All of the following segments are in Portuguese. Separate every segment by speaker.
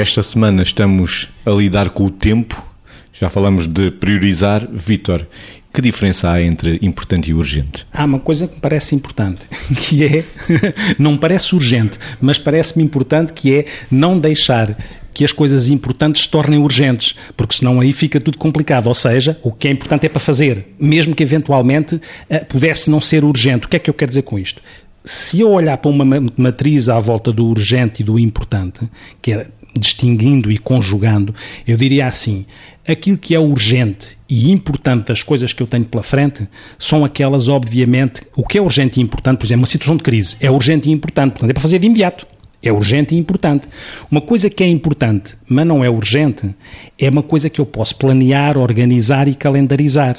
Speaker 1: Esta semana estamos a lidar com o tempo, já falamos de priorizar. Vítor, que diferença há entre importante e urgente?
Speaker 2: Há uma coisa que me parece importante, que é, não parece urgente, mas parece-me importante, que é não deixar que as coisas importantes se tornem urgentes, porque senão aí fica tudo complicado. Ou seja, o que é importante é para fazer, mesmo que eventualmente eh, pudesse não ser urgente. O que é que eu quero dizer com isto? Se eu olhar para uma matriz à volta do urgente e do importante, que é distinguindo e conjugando, eu diria assim: aquilo que é urgente e importante das coisas que eu tenho pela frente são aquelas, obviamente, o que é urgente e importante, por exemplo, uma situação de crise, é urgente e importante, portanto, é para fazer de imediato. É urgente e importante. Uma coisa que é importante, mas não é urgente, é uma coisa que eu posso planear, organizar e calendarizar.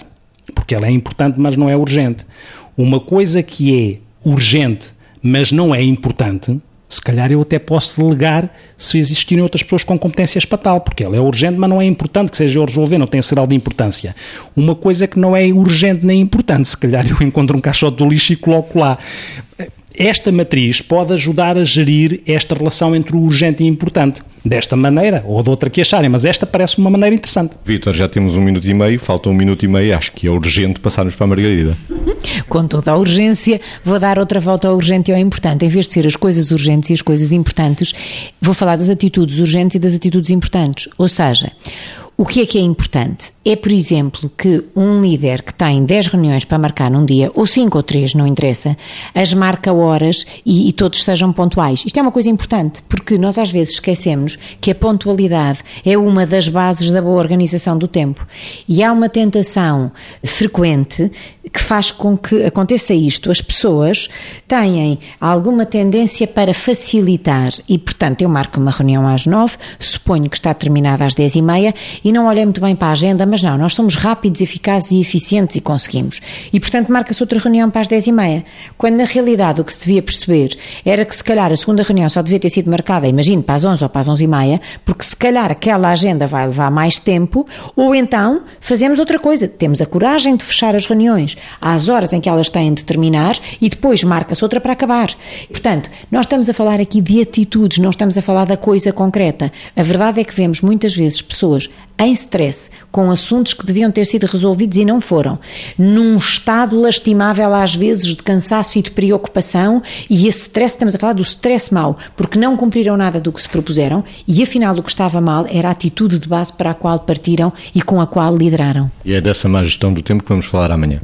Speaker 2: Porque ela é importante, mas não é urgente. Uma coisa que é urgente, mas não é importante, se calhar eu até posso delegar se existirem outras pessoas com competências para tal, porque ela é urgente, mas não é importante que seja eu resolver, não tem sinal de importância. Uma coisa que não é urgente nem importante, se calhar eu encontro um caixote do lixo e coloco lá. Esta matriz pode ajudar a gerir esta relação entre o urgente e o importante. Desta maneira, ou de outra que acharem, mas esta parece uma maneira interessante.
Speaker 1: Vitor, já temos um minuto e meio, falta um minuto e meio, acho que é urgente passarmos para a Margarida.
Speaker 3: Com toda a urgência, vou dar outra volta ao urgente e ao importante. Em vez de ser as coisas urgentes e as coisas importantes, vou falar das atitudes urgentes e das atitudes importantes. Ou seja, o que é que é importante? É, por exemplo, que um líder que tem 10 reuniões para marcar num dia, ou 5 ou 3, não interessa, as marca horas e, e, todos sejam pontuais. Isto é uma coisa importante, porque nós às vezes esquecemos que a pontualidade é uma das bases da boa organização do tempo. E há uma tentação frequente que faz com que aconteça isto. As pessoas têm alguma tendência para facilitar e, portanto, eu marco uma reunião às 9, suponho que está terminada às 10 e meia e não olhei muito bem para a agenda, mas não, nós somos rápidos, eficazes e eficientes e conseguimos. E, portanto, marca-se outra reunião para as 10 e meia. Quando, na realidade, o que se devia perceber era que, se calhar, a segunda reunião só devia ter sido marcada, imagino, para as 11 ou para as 11 e meia, porque, se calhar, aquela agenda vai levar mais tempo, ou então fazemos outra coisa. Temos a coragem de fechar as reuniões às horas em que elas têm de terminar e depois marca-se outra para acabar. Portanto, nós estamos a falar aqui de atitudes, não estamos a falar da coisa concreta. A verdade é que vemos muitas vezes pessoas em stress, com assuntos que deviam ter sido resolvidos e não foram, num estado lastimável às vezes de cansaço e de preocupação, e esse stress, estamos a falar do stress mau, porque não cumpriram nada do que se propuseram e afinal o que estava mal era a atitude de base para a qual partiram e com a qual lideraram.
Speaker 1: E é dessa má gestão do tempo que vamos falar amanhã.